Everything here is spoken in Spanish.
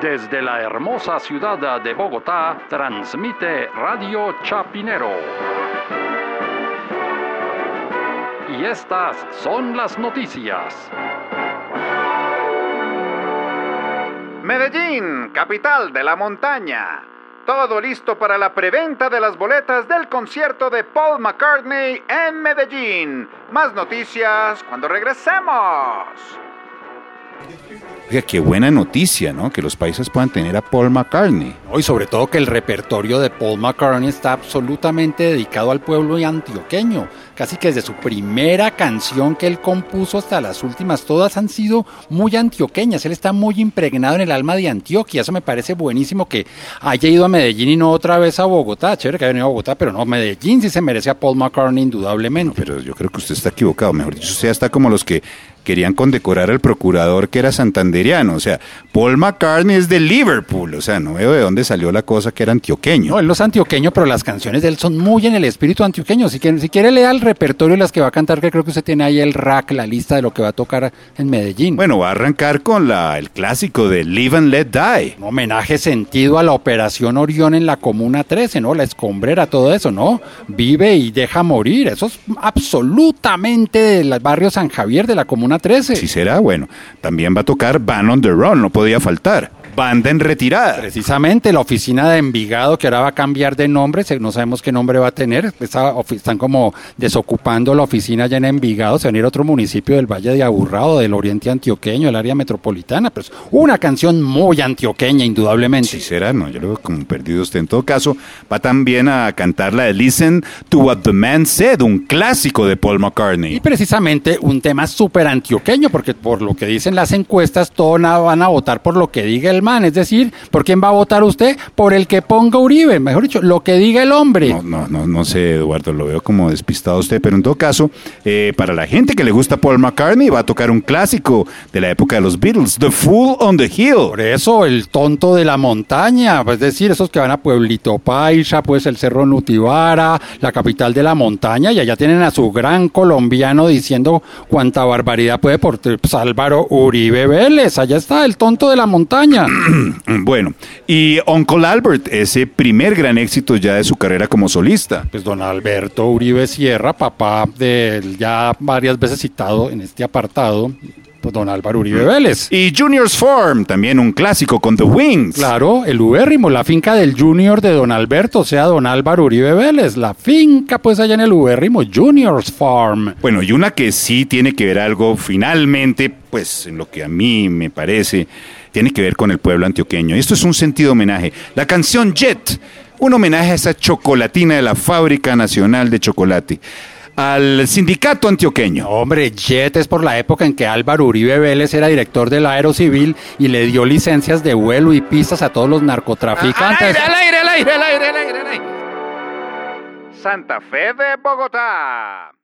Desde la hermosa ciudad de Bogotá, transmite Radio Chapinero. Y estas son las noticias. Medellín, capital de la montaña. Todo listo para la preventa de las boletas del concierto de Paul McCartney en Medellín. Más noticias cuando regresemos. Oiga, qué buena noticia, ¿no? Que los países puedan tener a Paul McCartney. Y sobre todo que el repertorio de Paul McCartney está absolutamente dedicado al pueblo antioqueño. Casi que desde su primera canción que él compuso hasta las últimas, todas han sido muy antioqueñas. Él está muy impregnado en el alma de Antioquia. Eso me parece buenísimo que haya ido a Medellín y no otra vez a Bogotá. Chévere que haya venido a Bogotá, pero no, Medellín sí se merece a Paul McCartney indudablemente. Pero yo creo que usted está equivocado. Mejor dicho, usted está como los que querían condecorar al procurador que era santanderiano. O sea, Paul McCartney es de Liverpool. O sea, no veo de dónde salió la cosa que era antioqueño. No, él no es antioqueño, pero las canciones de él son muy en el espíritu antioqueño. Si quiere, si quiere lea el repertorio de las que va a cantar, que creo que usted tiene ahí el rack, la lista de lo que va a tocar en Medellín. Bueno, va a arrancar con la, el clásico de Live and Let Die. Un homenaje sentido a la Operación Orión en la Comuna 13, ¿no? La escombrera, todo eso, ¿no? Vive y deja morir. Eso es absolutamente del barrio San Javier de la Comuna 13. Si será, bueno. También va a tocar Van on the Run, no podía faltar. Banda en retirada. Precisamente la oficina de Envigado, que ahora va a cambiar de nombre, se- no sabemos qué nombre va a tener, están como desocupando la oficina allá en Envigado, se van a ir a otro municipio del Valle de Aburrado, del Oriente Antioqueño, el área metropolitana, pero es una canción muy antioqueña, indudablemente. Si será, no, yo lo veo como perdido usted. En todo caso, va también a cantar la de Listen to What the Man Said, un clásico de Paul Y McCartney. precisamente un tema súper antioqueño, porque por lo que dicen las encuestas, todos van a votar por lo que diga el Es decir, ¿por quién va a votar usted? Por el que ponga Uribe, mejor dicho, lo que diga el hombre. No, no, no, no sé, Eduardo, lo veo como despistado usted, pero en todo caso, eh, para la gente que le gusta Paul McCartney, va a tocar un clásico de la época de los Beatles, The Fool on the Hill. Por eso, el tonto de la montaña, es decir, esos que van a Pueblito Paisa, pues el Cerro Nutibara, la capital de la montaña, y allá tienen a su gran colombiano diciendo cuánta barbaridad puede por pues, Álvaro Uribe Vélez. Allá está el tonto de la montaña. Bueno, y Uncle Albert, ese primer gran éxito ya de su carrera como solista. Pues don Alberto Uribe Sierra, papá del ya varias veces citado en este apartado, don Álvaro Uribe Vélez. Y Junior's Farm, también un clásico con The Wings. Claro, el ubérrimo, la finca del Junior de don Alberto, o sea, don Álvaro Uribe Vélez, la finca pues allá en el ubérrimo, Junior's Farm. Bueno, y una que sí tiene que ver algo finalmente, pues en lo que a mí me parece, tiene que ver con el pueblo antioqueño. Esto es un sentido homenaje. La canción Jet, un homenaje a esa chocolatina de la Fábrica Nacional de Chocolate, al sindicato antioqueño. Hombre, Jet es por la época en que Álvaro Uribe Vélez era director del Aerocivil y le dio licencias de vuelo y pistas a todos los narcotraficantes. Al aire, al aire, al aire, al aire, al aire. Santa Fe de Bogotá.